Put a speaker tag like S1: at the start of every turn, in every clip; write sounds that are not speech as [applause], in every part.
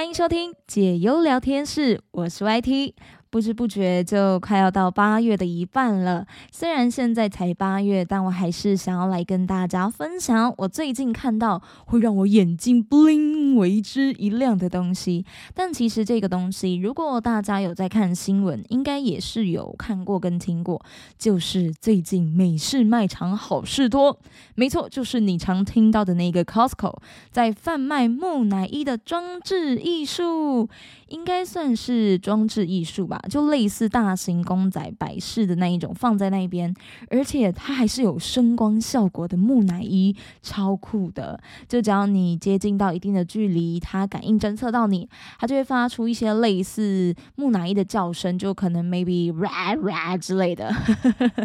S1: 欢迎收听解忧聊天室，我是 YT。不知不觉就快要到八月的一半了，虽然现在才八月，但我还是想要来跟大家分享我最近看到会让我眼睛 bling 为之一亮的东西。但其实这个东西，如果大家有在看新闻，应该也是有看过跟听过，就是最近美式卖场好事多，没错，就是你常听到的那个 Costco 在贩卖木乃伊的装置艺术，应该算是装置艺术吧。就类似大型公仔摆饰的那一种，放在那边，而且它还是有声光效果的木乃伊，超酷的。就只要你接近到一定的距离，它感应侦测到你，它就会发出一些类似木乃伊的叫声，就可能 maybe ra ra 之类的。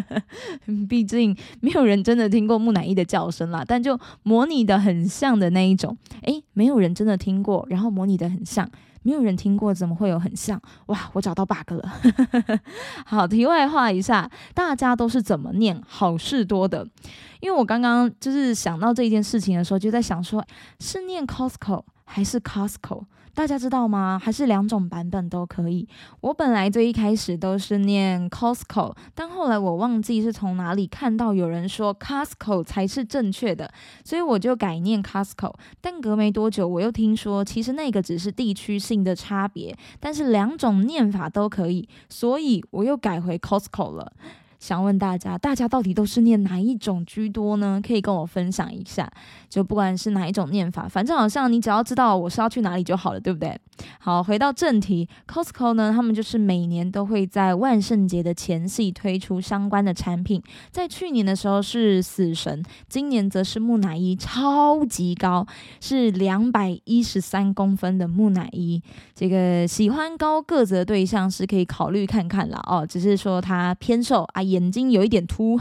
S1: [laughs] 毕竟没有人真的听过木乃伊的叫声啦，但就模拟的很像的那一种。诶，没有人真的听过，然后模拟的很像。没有人听过，怎么会有很像？哇，我找到 bug 了。[laughs] 好，题外话一下，大家都是怎么念好事多的？因为我刚刚就是想到这一件事情的时候，就在想说，是念 Costco 还是 Costco？大家知道吗？还是两种版本都可以。我本来最一开始都是念 Costco，但后来我忘记是从哪里看到有人说 Costco 才是正确的，所以我就改念 Costco。但隔没多久，我又听说其实那个只是地区性的差别，但是两种念法都可以，所以我又改回 Costco 了。想问大家，大家到底都是念哪一种居多呢？可以跟我分享一下。就不管是哪一种念法，反正好像你只要知道我是要去哪里就好了，对不对？好，回到正题，Costco 呢，他们就是每年都会在万圣节的前夕推出相关的产品。在去年的时候是死神，今年则是木乃伊，超级高，是两百一十三公分的木乃伊。这个喜欢高个子的对象是可以考虑看看了哦，只是说他偏瘦啊。眼睛有一点凸，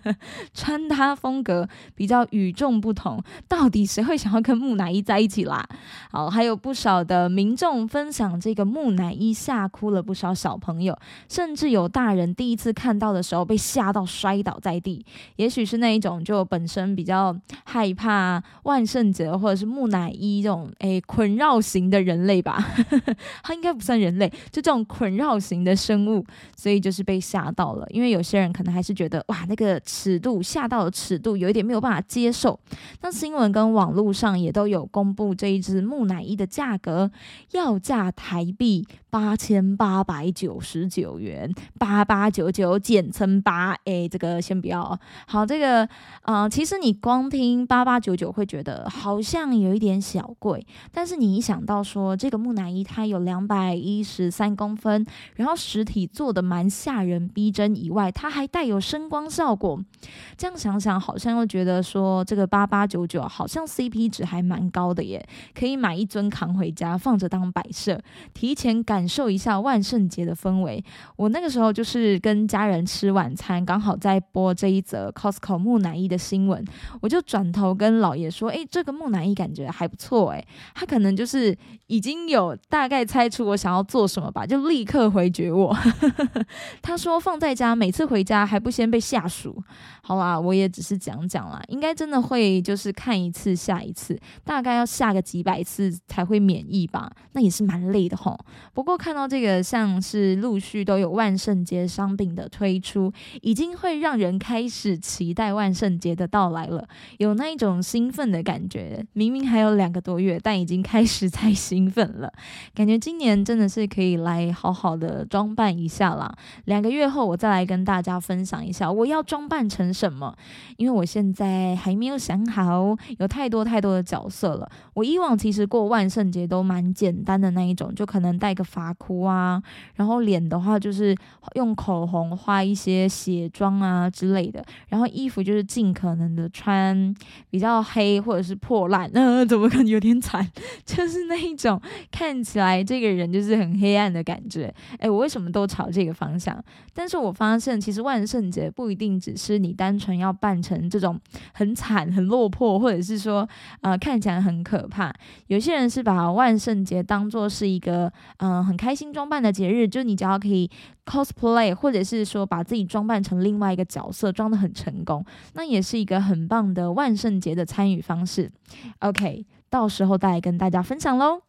S1: [laughs] 穿搭风格比较与众不同，到底谁会想要跟木乃伊在一起啦？好，还有不少的民众分享这个木乃伊吓哭了不少小朋友，甚至有大人第一次看到的时候被吓到摔倒在地。也许是那一种就本身比较害怕万圣节或者是木乃伊这种诶捆绕型的人类吧，[laughs] 他应该不算人类，就这种捆绕型的生物，所以就是被吓到了，因为有。有些人可能还是觉得哇，那个尺度吓到了尺度有一点没有办法接受。那新闻跟网络上也都有公布这一只木乃伊的价格，要价台币八千八百九十九元，八八九九简称八 A。这个先不要。好，这个呃，其实你光听八八九九会觉得好像有一点小贵，但是你一想到说这个木乃伊它有两百一十三公分，然后实体做的蛮吓人逼真以外，它还带有声光效果，这样想想好像又觉得说这个八八九九好像 CP 值还蛮高的耶，可以买一尊扛回家放着当摆设，提前感感受一下万圣节的氛围。我那个时候就是跟家人吃晚餐，刚好在播这一则 Costco 木乃伊的新闻，我就转头跟老爷说：“诶，这个木乃伊感觉还不错诶。”他可能就是已经有大概猜出我想要做什么吧，就立刻回绝我。[laughs] 他说放在家每次。回家还不先被下属？好啦，我也只是讲讲啦，应该真的会就是看一次下一次，大概要下个几百次才会免疫吧，那也是蛮累的吼。不过看到这个像是陆续都有万圣节商品的推出，已经会让人开始期待万圣节的到来了，有那一种兴奋的感觉。明明还有两个多月，但已经开始在兴奋了，感觉今年真的是可以来好好的装扮一下啦。两个月后我再来跟大。家分享一下，我要装扮成什么？因为我现在还没有想好，有太多太多的角色了。我以往其实过万圣节都蛮简单的那一种，就可能戴个发箍啊，然后脸的话就是用口红画一些血妆啊之类的，然后衣服就是尽可能的穿比较黑或者是破烂，呃，怎么可能有点惨？[laughs] 就是那一种看起来这个人就是很黑暗的感觉。哎，我为什么都朝这个方向？但是我发现。其实万圣节不一定只是你单纯要扮成这种很惨、很落魄，或者是说呃看起来很可怕。有些人是把万圣节当做是一个嗯很开心装扮的节日，就你只要可以 cosplay，或者是说把自己装扮成另外一个角色，装的很成功，那也是一个很棒的万圣节的参与方式。OK，到时候再来跟大家分享喽。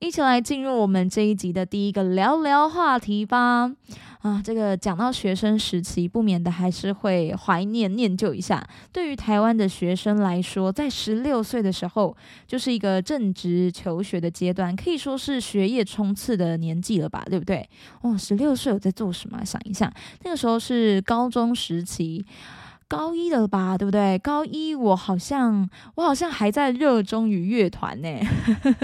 S1: 一起来进入我们这一集的第一个聊聊话题吧。啊，这个讲到学生时期，不免的还是会怀念念旧一下。对于台湾的学生来说，在十六岁的时候，就是一个正值求学的阶段，可以说是学业冲刺的年纪了吧，对不对？哦，十六岁我在做什么？想一下，那个时候是高中时期。高一的吧，对不对？高一我好像我好像还在热衷于乐团呢，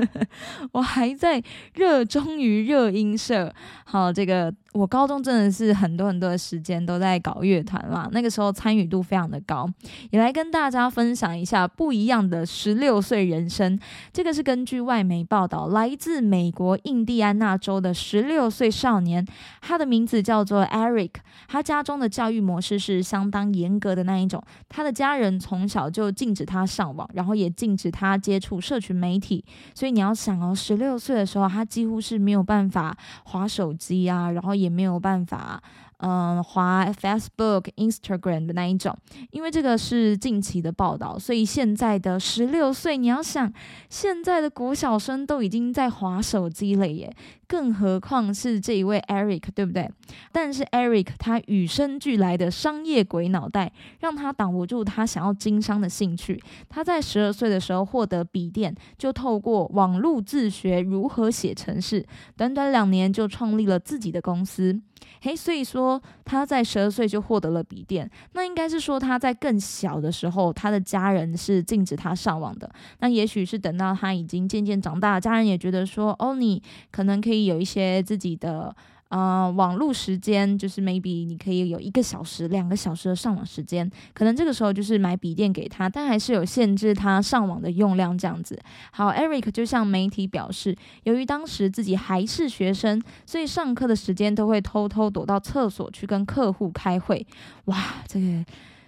S1: [laughs] 我还在热衷于热音社。好，这个。我高中真的是很多很多的时间都在搞乐团啦，那个时候参与度非常的高，也来跟大家分享一下不一样的十六岁人生。这个是根据外媒报道，来自美国印第安纳州的十六岁少年，他的名字叫做 Eric。他家中的教育模式是相当严格的那一种，他的家人从小就禁止他上网，然后也禁止他接触社群媒体。所以你要想哦，十六岁的时候，他几乎是没有办法划手机啊，然后也。也没有办法。嗯，滑 Facebook、Instagram 的那一种，因为这个是近期的报道，所以现在的十六岁，你要想，现在的国小生都已经在滑手机了耶，更何况是这一位 Eric，对不对？但是 Eric 他与生俱来的商业鬼脑袋，让他挡不住他想要经商的兴趣。他在十二岁的时候获得笔电，就透过网络自学如何写程式，短短两年就创立了自己的公司。嘿，所以说他在十二岁就获得了笔电，那应该是说他在更小的时候，他的家人是禁止他上网的。那也许是等到他已经渐渐长大，家人也觉得说，哦，你可能可以有一些自己的。呃，网络时间就是 maybe 你可以有一个小时、两个小时的上网时间，可能这个时候就是买笔电给他，但还是有限制他上网的用量这样子。好，Eric 就向媒体表示，由于当时自己还是学生，所以上课的时间都会偷偷躲到厕所去跟客户开会。哇，这个。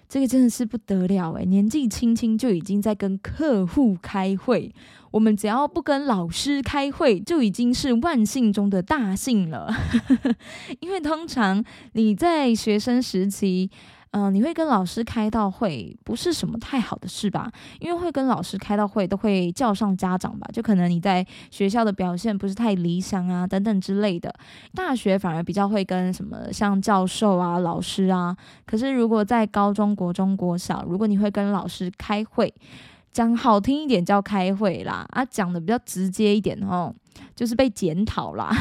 S1: 这个真的是不得了诶，年纪轻轻就已经在跟客户开会。我们只要不跟老师开会，就已经是万幸中的大幸了。[laughs] 因为通常你在学生时期。嗯，你会跟老师开到会，不是什么太好的事吧？因为会跟老师开到会，都会叫上家长吧？就可能你在学校的表现不是太理想啊，等等之类的。大学反而比较会跟什么像教授啊、老师啊。可是如果在高中国中国小，如果你会跟老师开会，讲好听一点叫开会啦，啊，讲的比较直接一点哦。就是被检讨啦，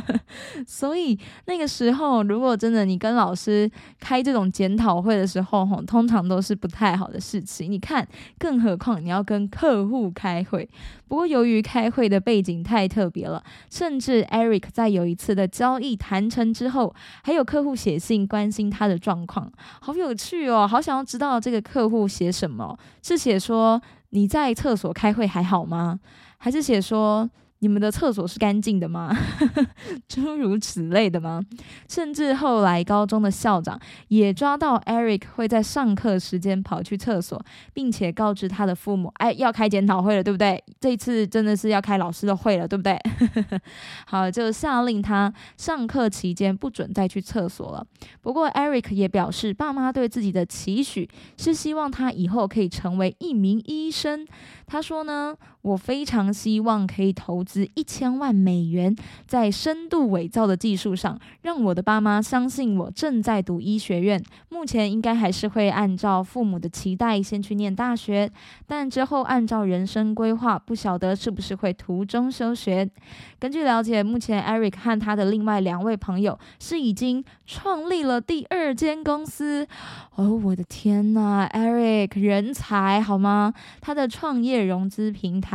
S1: [laughs] 所以那个时候，如果真的你跟老师开这种检讨会的时候，吼，通常都是不太好的事情。你看，更何况你要跟客户开会。不过，由于开会的背景太特别了，甚至 Eric 在有一次的交易谈成之后，还有客户写信关心他的状况，好有趣哦，好想要知道这个客户写什么，是写说你在厕所开会还好吗？还是写说？你们的厕所是干净的吗？[laughs] 诸如此类的吗？甚至后来高中的校长也抓到 Eric 会在上课时间跑去厕所，并且告知他的父母：“哎，要开检讨会了，对不对？这次真的是要开老师的会了，对不对？” [laughs] 好，就下令他上课期间不准再去厕所了。不过 Eric 也表示，爸妈对自己的期许是希望他以后可以成为一名医生。他说呢：“我非常希望可以投资。”一千万美元在深度伪造的技术上，让我的爸妈相信我正在读医学院。目前应该还是会按照父母的期待先去念大学，但之后按照人生规划，不晓得是不是会途中休学。根据了解，目前 Eric 和他的另外两位朋友是已经创立了第二间公司。哦，我的天呐，Eric 人才好吗？他的创业融资平台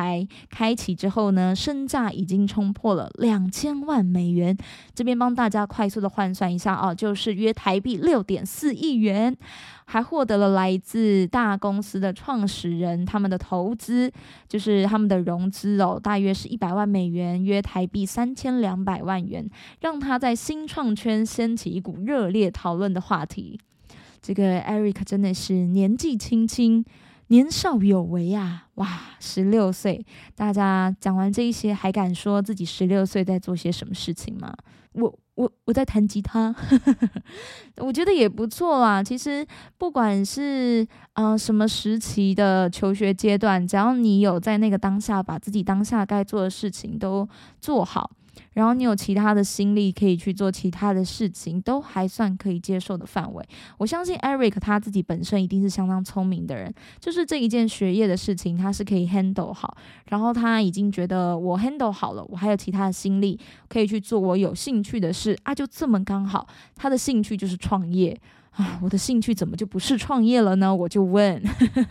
S1: 开启之后呢，身价已经冲破了两千万美元，这边帮大家快速的换算一下啊，就是约台币六点四亿元，还获得了来自大公司的创始人他们的投资，就是他们的融资哦，大约是一百万美元，约台币三千两百万元，让他在新创圈掀起一股热烈讨论的话题。这个 Eric 真的是年纪轻轻。年少有为啊！哇，十六岁，大家讲完这一些，还敢说自己十六岁在做些什么事情吗？我我我在弹吉他，[laughs] 我觉得也不错啦。其实不管是啊什么时期的求学阶段，只要你有在那个当下把自己当下该做的事情都做好。然后你有其他的心力可以去做其他的事情，都还算可以接受的范围。我相信 Eric 他自己本身一定是相当聪明的人，就是这一件学业的事情他是可以 handle 好。然后他已经觉得我 handle 好了，我还有其他的心力可以去做我有兴趣的事啊，就这么刚好，他的兴趣就是创业啊。我的兴趣怎么就不是创业了呢？我就问，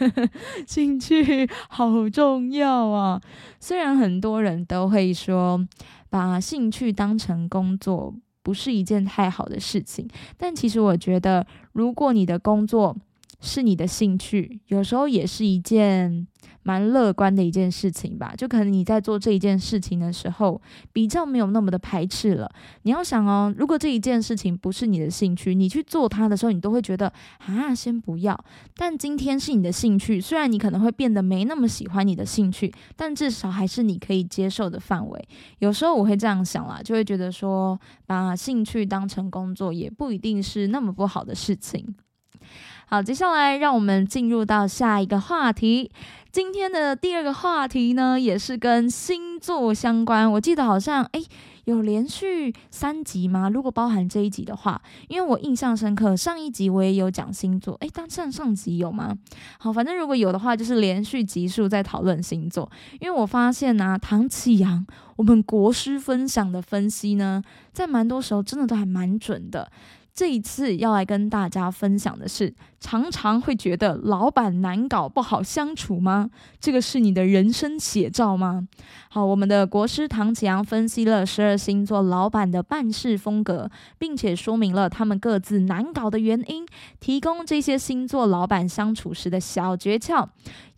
S1: [laughs] 兴趣好重要啊。虽然很多人都会说。把兴趣当成工作不是一件太好的事情，但其实我觉得，如果你的工作，是你的兴趣，有时候也是一件蛮乐观的一件事情吧。就可能你在做这一件事情的时候，比较没有那么的排斥了。你要想哦，如果这一件事情不是你的兴趣，你去做它的时候，你都会觉得啊，先不要。但今天是你的兴趣，虽然你可能会变得没那么喜欢你的兴趣，但至少还是你可以接受的范围。有时候我会这样想啦，就会觉得说，把兴趣当成工作，也不一定是那么不好的事情。好，接下来让我们进入到下一个话题。今天的第二个话题呢，也是跟星座相关。我记得好像诶有连续三集吗？如果包含这一集的话，因为我印象深刻，上一集我也有讲星座。诶，但上上集有吗？好，反正如果有的话，就是连续集数在讨论星座。因为我发现呢，唐启阳我们国师分享的分析呢，在蛮多时候真的都还蛮准的。这一次要来跟大家分享的是，常常会觉得老板难搞、不好相处吗？这个是你的人生写照吗？好，我们的国师唐启阳分析了十二星座老板的办事风格，并且说明了他们各自难搞的原因，提供这些星座老板相处时的小诀窍，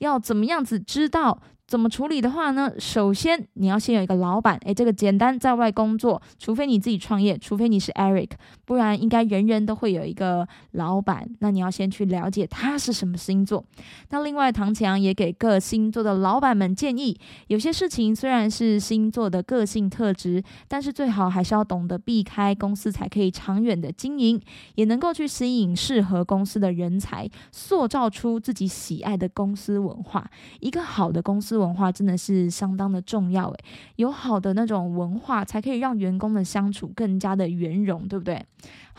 S1: 要怎么样子知道？怎么处理的话呢？首先，你要先有一个老板，诶，这个简单，在外工作，除非你自己创业，除非你是 Eric，不然应该人人都会有一个老板。那你要先去了解他是什么星座。那另外，唐强也给各星座的老板们建议，有些事情虽然是星座的个性特质，但是最好还是要懂得避开，公司才可以长远的经营，也能够去吸引适合公司的人才，塑造出自己喜爱的公司文化。一个好的公司。文化真的是相当的重要，诶，有好的那种文化，才可以让员工的相处更加的圆融，对不对？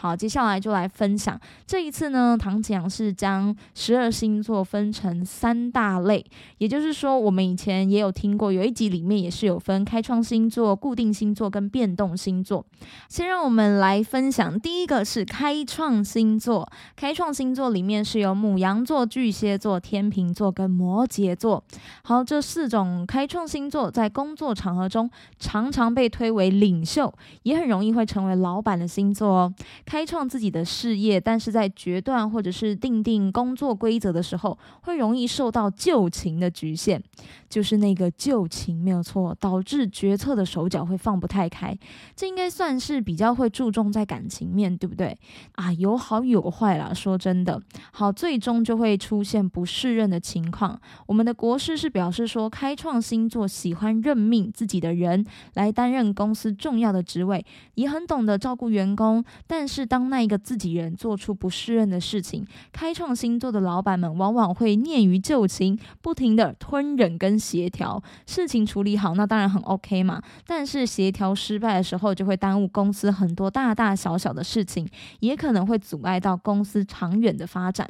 S1: 好，接下来就来分享。这一次呢，唐启阳是将十二星座分成三大类，也就是说，我们以前也有听过，有一集里面也是有分开创星座、固定星座跟变动星座。先让我们来分享，第一个是开创星座。开创星座里面是有母羊座、巨蟹座、天秤座跟摩羯座。好，这四种开创星座在工作场合中常常被推为领袖，也很容易会成为老板的星座哦。开创自己的事业，但是在决断或者是定定工作规则的时候，会容易受到旧情的局限，就是那个旧情没有错，导致决策的手脚会放不太开。这应该算是比较会注重在感情面对不对？啊，有好有坏啦。说真的，好，最终就会出现不适任的情况。我们的国师是表示说，开创星座喜欢任命自己的人来担任公司重要的职位，也很懂得照顾员工，但是。当那一个自己人做出不适任的事情，开创星座的老板们往往会念于旧情，不停的吞忍跟协调。事情处理好，那当然很 OK 嘛。但是协调失败的时候，就会耽误公司很多大大小小的事情，也可能会阻碍到公司长远的发展。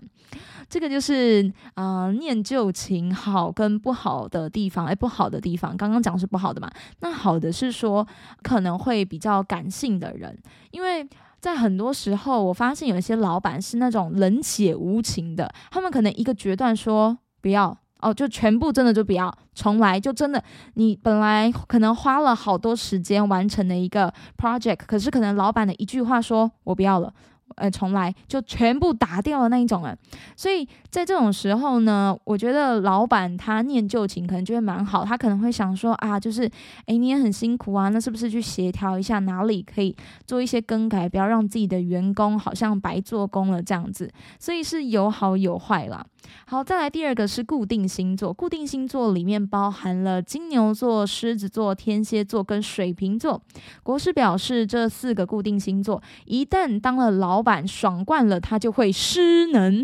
S1: 这个就是啊，念旧情好跟不好的地方。哎，不好的地方，刚刚讲是不好的嘛？那好的是说可能会比较感性的人，因为。在很多时候，我发现有一些老板是那种冷血无情的，他们可能一个决断说不要哦，就全部真的就不要重来，就真的你本来可能花了好多时间完成的一个 project，可是可能老板的一句话说我不要了。呃，重来就全部打掉的那一种啊，所以在这种时候呢，我觉得老板他念旧情可能就会蛮好，他可能会想说啊，就是哎你也很辛苦啊，那是不是去协调一下哪里可以做一些更改，不要让自己的员工好像白做工了这样子，所以是有好有坏啦。好，再来第二个是固定星座，固定星座里面包含了金牛座、狮子座、天蝎座跟水瓶座。国师表示，这四个固定星座一旦当了老板，爽惯了，他就会失能。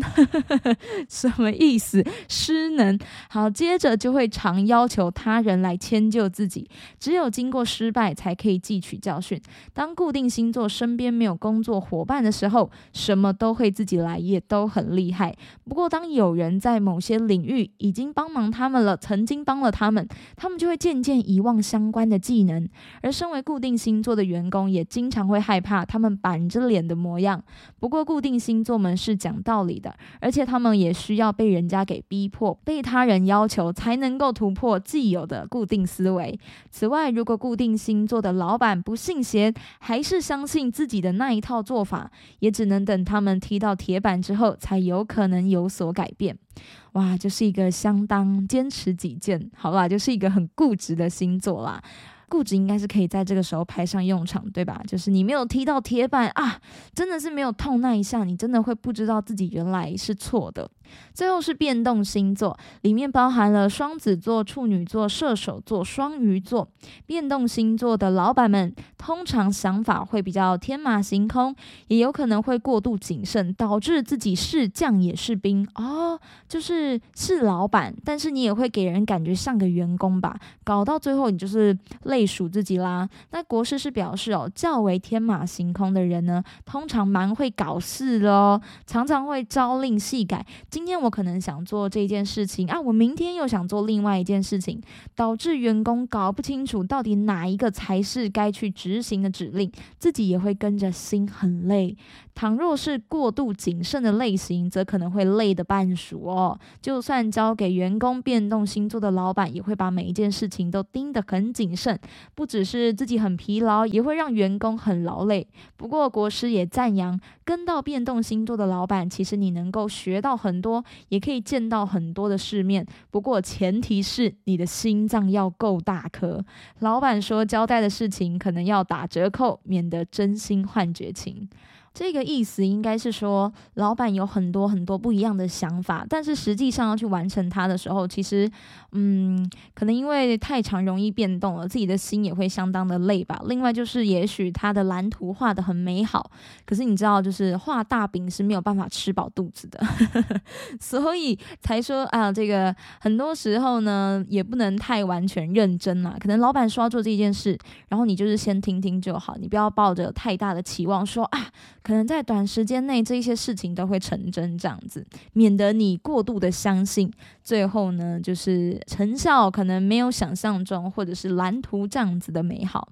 S1: [laughs] 什么意思？失能。好，接着就会常要求他人来迁就自己，只有经过失败才可以汲取教训。当固定星座身边没有工作伙伴的时候，什么都会自己来，也都很厉害。不过，当有有人在某些领域已经帮忙他们了，曾经帮了他们，他们就会渐渐遗忘相关的技能。而身为固定星座的员工，也经常会害怕他们板着脸的模样。不过，固定星座们是讲道理的，而且他们也需要被人家给逼迫，被他人要求，才能够突破既有的固定思维。此外，如果固定星座的老板不信邪，还是相信自己的那一套做法，也只能等他们踢到铁板之后，才有可能有所改变。哇，就是一个相当坚持己见，好吧，就是一个很固执的星座啦。固执应该是可以在这个时候派上用场，对吧？就是你没有踢到铁板啊，真的是没有痛那一下，你真的会不知道自己原来是错的。最后是变动星座，里面包含了双子座、处女座、射手座、双鱼座。变动星座的老板们通常想法会比较天马行空，也有可能会过度谨慎，导致自己是将也是兵哦，就是是老板，但是你也会给人感觉像个员工吧，搞到最后你就是累数自己啦。那国师是表示哦，较为天马行空的人呢，通常蛮会搞事的哦，常常会朝令夕改。今天我可能想做这件事情啊，我明天又想做另外一件事情，导致员工搞不清楚到底哪一个才是该去执行的指令，自己也会跟着心很累。倘若是过度谨慎的类型，则可能会累得半熟哦。就算交给员工变动星座的老板，也会把每一件事情都盯得很谨慎，不只是自己很疲劳，也会让员工很劳累。不过国师也赞扬，跟到变动星座的老板，其实你能够学到很多，也可以见到很多的世面。不过前提是你的心脏要够大颗。老板说交代的事情，可能要打折扣，免得真心换绝情。这个意思应该是说，老板有很多很多不一样的想法，但是实际上要去完成它的时候，其实，嗯，可能因为太长容易变动了，自己的心也会相当的累吧。另外就是，也许他的蓝图画的很美好，可是你知道，就是画大饼是没有办法吃饱肚子的，[laughs] 所以才说啊，这个很多时候呢，也不能太完全认真啦。可能老板说要做这件事，然后你就是先听听就好，你不要抱着太大的期望说啊。可能在短时间内，这些事情都会成真，这样子，免得你过度的相信，最后呢，就是成效可能没有想象中，或者是蓝图这样子的美好。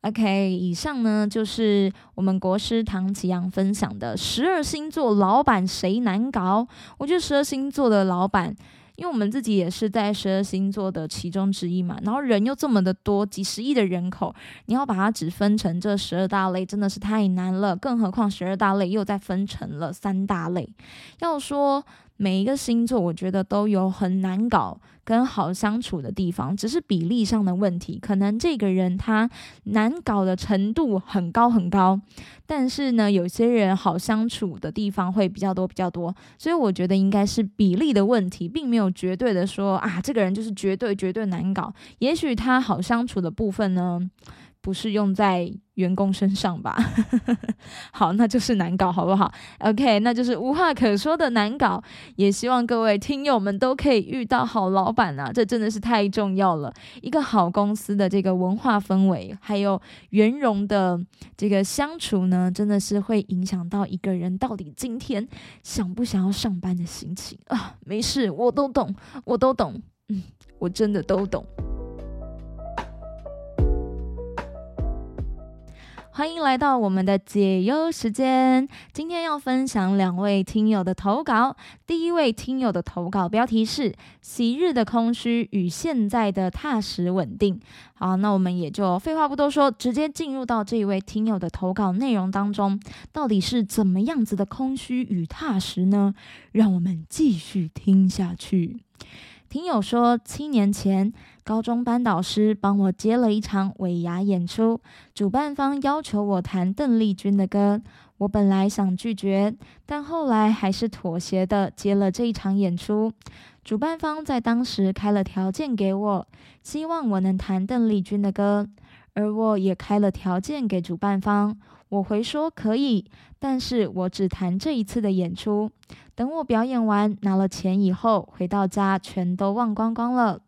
S1: OK，以上呢就是我们国师唐启阳分享的十二星座老板谁难搞？我觉得十二星座的老板。因为我们自己也是在十二星座的其中之一嘛，然后人又这么的多，几十亿的人口，你要把它只分成这十二大类，真的是太难了。更何况十二大类又再分成了三大类，要说。每一个星座，我觉得都有很难搞跟好相处的地方，只是比例上的问题。可能这个人他难搞的程度很高很高，但是呢，有些人好相处的地方会比较多比较多。所以我觉得应该是比例的问题，并没有绝对的说啊，这个人就是绝对绝对难搞。也许他好相处的部分呢。不是用在员工身上吧？[laughs] 好，那就是难搞，好不好？OK，那就是无话可说的难搞。也希望各位听友们都可以遇到好老板啊，这真的是太重要了。一个好公司的这个文化氛围，还有圆融的这个相处呢，真的是会影响到一个人到底今天想不想要上班的心情啊。没事，我都懂，我都懂，嗯，我真的都懂。欢迎来到我们的解忧时间。今天要分享两位听友的投稿。第一位听友的投稿标题是“昔日的空虚与现在的踏实稳定”。好，那我们也就废话不多说，直接进入到这一位听友的投稿内容当中。到底是怎么样子的空虚与踏实呢？让我们继续听下去。听友说，七年前。高中班导师帮我接了一场尾牙演出，主办方要求我弹邓丽君的歌，我本来想拒绝，但后来还是妥协的接了这一场演出。主办方在当时开了条件给我，希望我能弹邓丽君的歌，而我也开了条件给主办方。我回说可以，但是我只弹这一次的演出。等我表演完拿了钱以后，回到家全都忘光光了。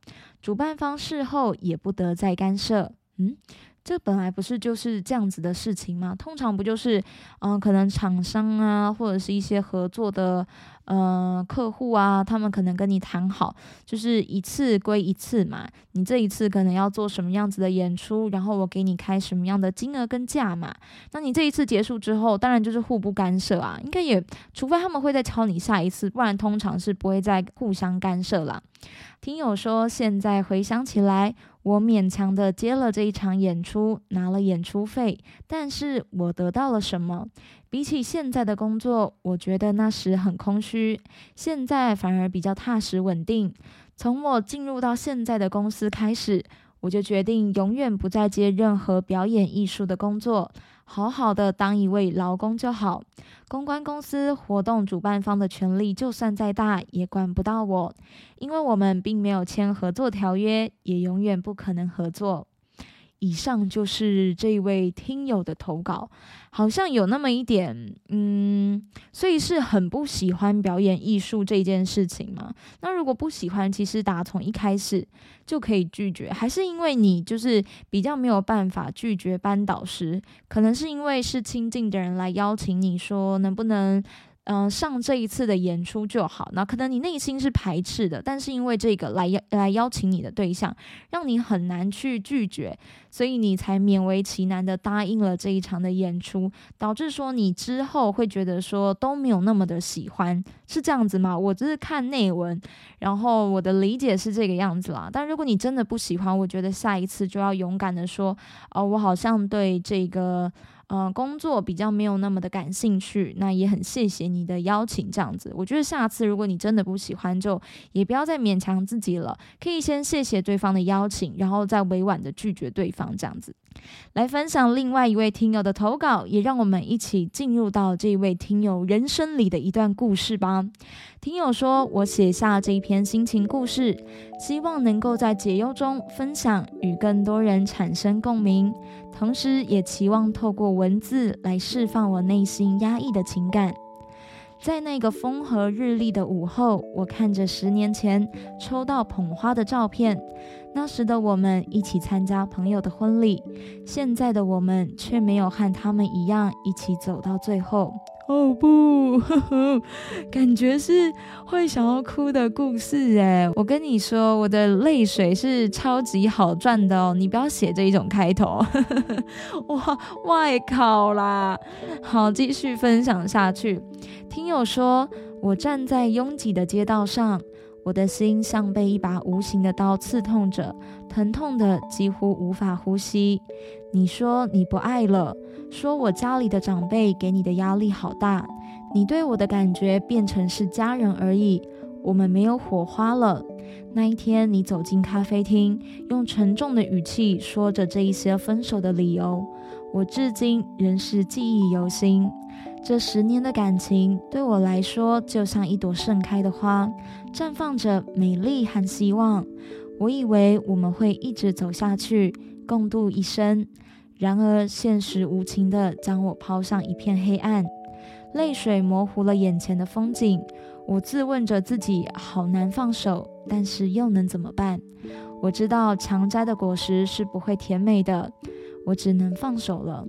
S1: 主办方事后也不得再干涉。嗯。这本来不是就是这样子的事情吗？通常不就是，嗯，可能厂商啊，或者是一些合作的，呃，客户啊，他们可能跟你谈好，就是一次归一次嘛。你这一次可能要做什么样子的演出，然后我给你开什么样的金额跟价嘛。那你这一次结束之后，当然就是互不干涉啊。应该也，除非他们会再敲你下一次，不然通常是不会再互相干涉啦。听友说，现在回想起来。我勉强的接了这一场演出，拿了演出费，但是我得到了什么？比起现在的工作，我觉得那时很空虚，现在反而比较踏实稳定。从我进入到现在的公司开始，我就决定永远不再接任何表演艺术的工作。好好的当一位劳工就好。公关公司活动主办方的权力就算再大，也管不到我，因为我们并没有签合作条约，也永远不可能合作。以上就是这位听友的投稿，好像有那么一点，嗯，所以是很不喜欢表演艺术这件事情嘛？那如果不喜欢，其实打从一开始就可以拒绝，还是因为你就是比较没有办法拒绝班导师？可能是因为是亲近的人来邀请你说能不能？嗯，上这一次的演出就好。那可能你内心是排斥的，但是因为这个来邀来邀请你的对象，让你很难去拒绝，所以你才勉为其难的答应了这一场的演出，导致说你之后会觉得说都没有那么的喜欢，是这样子吗？我只是看内文，然后我的理解是这个样子啦。但如果你真的不喜欢，我觉得下一次就要勇敢的说，哦，我好像对这个。呃，工作比较没有那么的感兴趣，那也很谢谢你的邀请，这样子，我觉得下次如果你真的不喜欢，就也不要再勉强自己了，可以先谢谢对方的邀请，然后再委婉的拒绝对方，这样子。来分享另外一位听友的投稿，也让我们一起进入到这位听友人生里的一段故事吧。听友说：“我写下这一篇心情故事，希望能够在解忧中分享，与更多人产生共鸣，同时也期望透过文字来释放我内心压抑的情感。”在那个风和日丽的午后，我看着十年前抽到捧花的照片。那时的我们一起参加朋友的婚礼，现在的我们却没有和他们一样一起走到最后。哦不，呵呵，感觉是会想要哭的故事哎！我跟你说，我的泪水是超级好赚的哦，你不要写这一种开头。[laughs] 哇，外考啦！好，继续分享下去。听友说，我站在拥挤的街道上。我的心像被一把无形的刀刺痛着，疼痛的几乎无法呼吸。你说你不爱了，说我家里的长辈给你的压力好大，你对我的感觉变成是家人而已，我们没有火花了。那一天，你走进咖啡厅，用沉重的语气说着这一些分手的理由，我至今仍是记忆犹新。这十年的感情对我来说，就像一朵盛开的花，绽放着美丽和希望。我以为我们会一直走下去，共度一生。然而，现实无情地将我抛向一片黑暗，泪水模糊了眼前的风景。我自问着自己，好难放手，但是又能怎么办？我知道强摘的果实是不会甜美的，我只能放手了。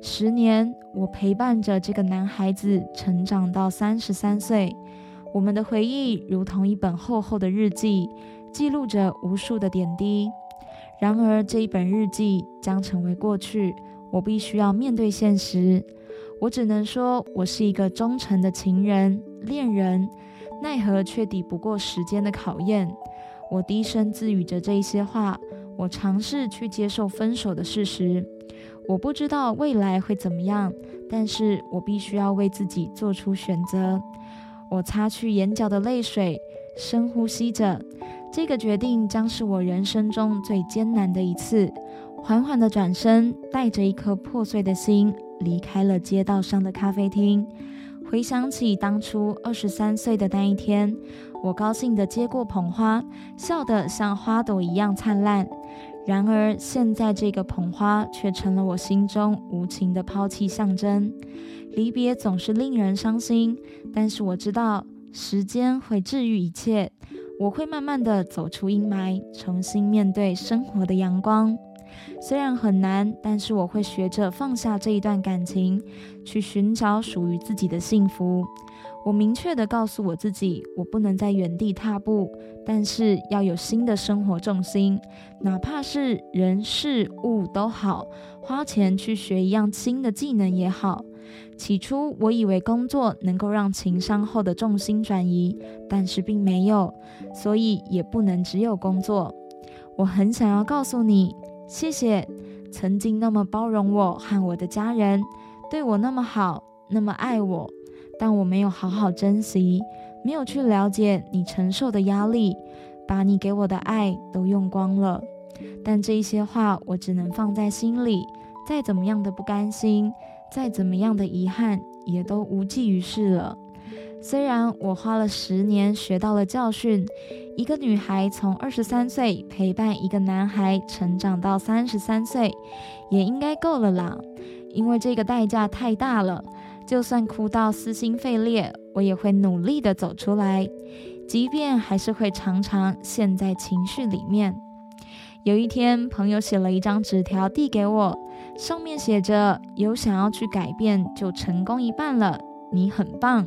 S1: 十年，我陪伴着这个男孩子成长到三十三岁。我们的回忆如同一本厚厚的日记，记录着无数的点滴。然而，这一本日记将成为过去，我必须要面对现实。我只能说，我是一个忠诚的情人、恋人，奈何却抵不过时间的考验。我低声自语着这一些话，我尝试去接受分手的事实。我不知道未来会怎么样，但是我必须要为自己做出选择。我擦去眼角的泪水，深呼吸着。这个决定将是我人生中最艰难的一次。缓缓的转身，带着一颗破碎的心，离开了街道上的咖啡厅。回想起当初二十三岁的那一天，我高兴地接过捧花，笑得像花朵一样灿烂。然而现在这个捧花却成了我心中无情的抛弃象征。离别总是令人伤心，但是我知道时间会治愈一切，我会慢慢的走出阴霾，重新面对生活的阳光。虽然很难，但是我会学着放下这一段感情，去寻找属于自己的幸福。我明确的告诉我自己，我不能在原地踏步，但是要有新的生活重心，哪怕是人事物都好，花钱去学一样新的技能也好。起初我以为工作能够让情商后的重心转移，但是并没有，所以也不能只有工作。我很想要告诉你。谢谢曾经那么包容我和我的家人，对我那么好，那么爱我，但我没有好好珍惜，没有去了解你承受的压力，把你给我的爱都用光了。但这一些话我只能放在心里，再怎么样的不甘心，再怎么样的遗憾，也都无济于事了。虽然我花了十年学到了教训，一个女孩从二十三岁陪伴一个男孩成长到三十三岁，也应该够了啦。因为这个代价太大了，就算哭到撕心肺裂，我也会努力的走出来，即便还是会常常陷在情绪里面。有一天，朋友写了一张纸条递给我，上面写着：“有想要去改变，就成功一半了。”你很棒，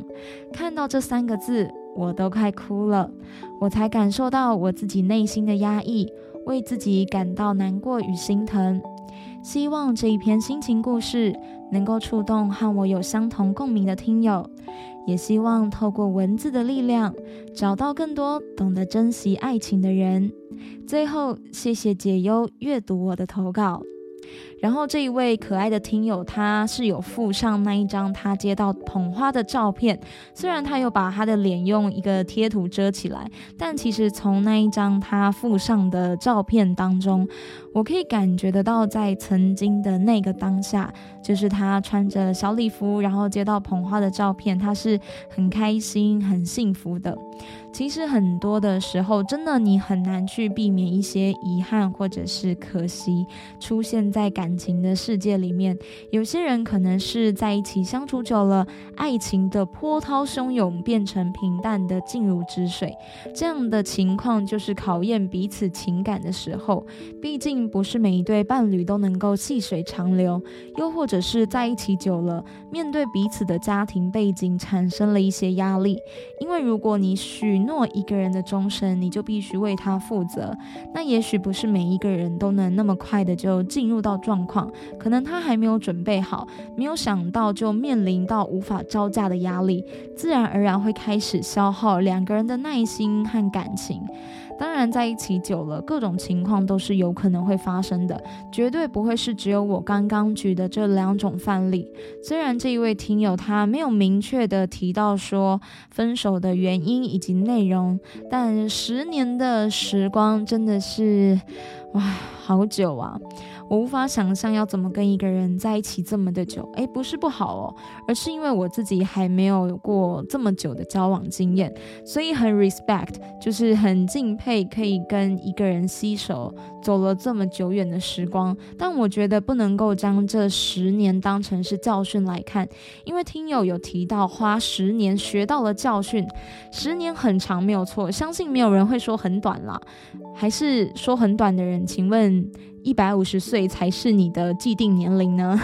S1: 看到这三个字，我都快哭了。我才感受到我自己内心的压抑，为自己感到难过与心疼。希望这一篇心情故事能够触动和我有相同共鸣的听友，也希望透过文字的力量，找到更多懂得珍惜爱情的人。最后，谢谢解忧阅读我的投稿。然后这一位可爱的听友，他是有附上那一张他接到捧花的照片，虽然他有把他的脸用一个贴图遮起来，但其实从那一张他附上的照片当中，我可以感觉得到，在曾经的那个当下，就是他穿着小礼服，然后接到捧花的照片，他是很开心、很幸福的。其实很多的时候，真的你很难去避免一些遗憾或者是可惜出现在感情的世界里面。有些人可能是在一起相处久了，爱情的波涛汹涌变成平淡的静如止水，这样的情况就是考验彼此情感的时候。毕竟不是每一对伴侣都能够细水长流，又或者是在一起久了，面对彼此的家庭背景产生了一些压力。因为如果你许诺一个人的终身，你就必须为他负责。那也许不是每一个人都能那么快的就进入到状况，可能他还没有准备好，没有想到就面临到无法招架的压力，自然而然会开始消耗两个人的耐心和感情。当然，在一起久了，各种情况都是有可能会发生的，绝对不会是只有我刚刚举的这两种范例。虽然这一位听友他没有明确的提到说分手的原因以及内容，但十年的时光真的是，哇，好久啊！我无法想象要怎么跟一个人在一起这么的久，诶，不是不好哦，而是因为我自己还没有过这么久的交往经验，所以很 respect，就是很敬佩可以跟一个人携手走了这么久远的时光。但我觉得不能够将这十年当成是教训来看，因为听友有提到花十年学到了教训，十年很长没有错，相信没有人会说很短啦，还是说很短的人，请问？一百五十岁才是你的既定年龄呢？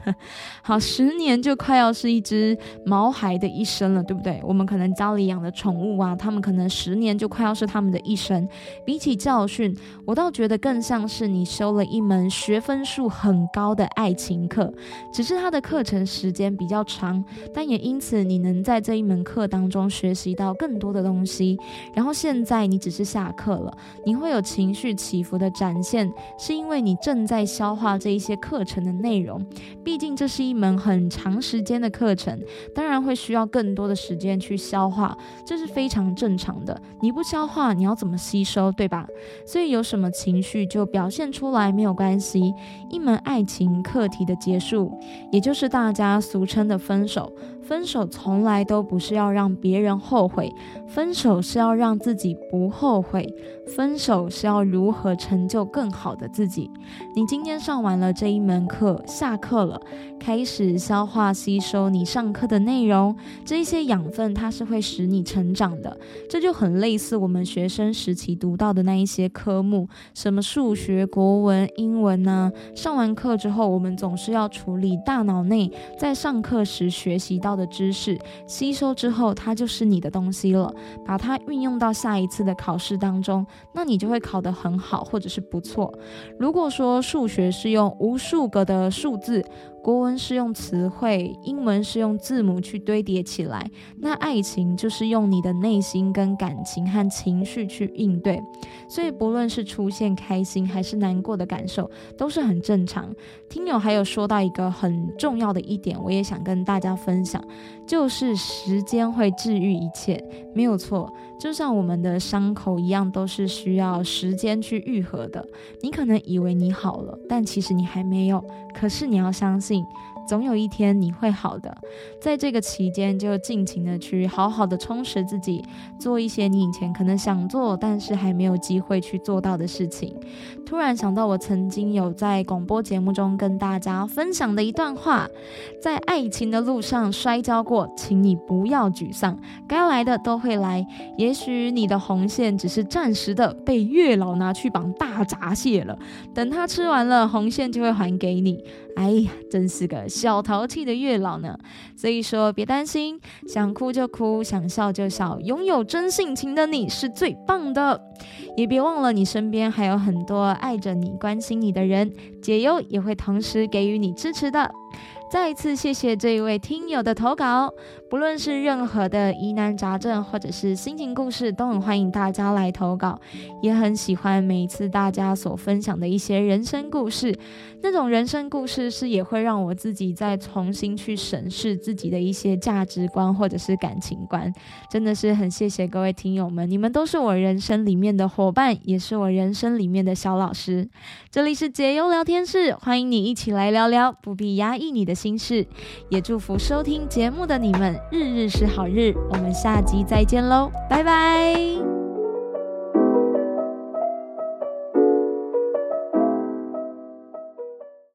S1: [laughs] 好，十年就快要是一只毛孩的一生了，对不对？我们可能家里养的宠物啊，他们可能十年就快要是他们的一生。比起教训，我倒觉得更像是你修了一门学分数很高的爱情课，只是它的课程时间比较长，但也因此你能在这一门课当中学习到更多的东西。然后现在你只是下课了，你会有情绪起伏的展现，是因。因为你正在消化这一些课程的内容，毕竟这是一门很长时间的课程，当然会需要更多的时间去消化，这是非常正常的。你不消化，你要怎么吸收，对吧？所以有什么情绪就表现出来没有关系。一门爱情课题的结束，也就是大家俗称的分手。分手从来都不是要让别人后悔，分手是要让自己不后悔，分手是要如何成就更好的自己。你今天上完了这一门课，下课了，开始消化吸收你上课的内容，这些养分它是会使你成长的。这就很类似我们学生时期读到的那一些科目，什么数学、国文、英文呐。上完课之后，我们总是要处理大脑内在上课时学习到的。知识吸收之后，它就是你的东西了。把它运用到下一次的考试当中，那你就会考得很好，或者是不错。如果说数学是用无数个的数字。国文是用词汇，英文是用字母去堆叠起来。那爱情就是用你的内心跟感情和情绪去应对。所以不论是出现开心还是难过的感受，都是很正常。听友还有说到一个很重要的一点，我也想跟大家分享，就是时间会治愈一切，没有错。就像我们的伤口一样，都是需要时间去愈合的。你可能以为你好了，但其实你还没有。可是你要相信。总有一天你会好的，在这个期间就尽情的去好好的充实自己，做一些你以前可能想做但是还没有机会去做到的事情。突然想到我曾经有在广播节目中跟大家分享的一段话：在爱情的路上摔跤过，请你不要沮丧，该来的都会来。也许你的红线只是暂时的，被月老拿去绑大闸蟹了，等他吃完了，红线就会还给你。哎呀，真是个小淘气的月老呢！所以说，别担心，想哭就哭，想笑就笑，拥有真性情的你是最棒的。也别忘了，你身边还有很多爱着你、关心你的人，解忧也会同时给予你支持的。再一次谢谢这一位听友的投稿，不论是任何的疑难杂症或者是心情故事，都很欢迎大家来投稿，也很喜欢每一次大家所分享的一些人生故事。那种人生故事是也会让我自己再重新去审视自己的一些价值观或者是感情观，真的是很谢谢各位听友们，你们都是我人生里面的伙伴，也是我人生里面的小老师。这里是解忧聊天室，欢迎你一起来聊聊，不必压抑你的心事，也祝福收听节目的你们日日是好日。我们下集再见喽，拜拜。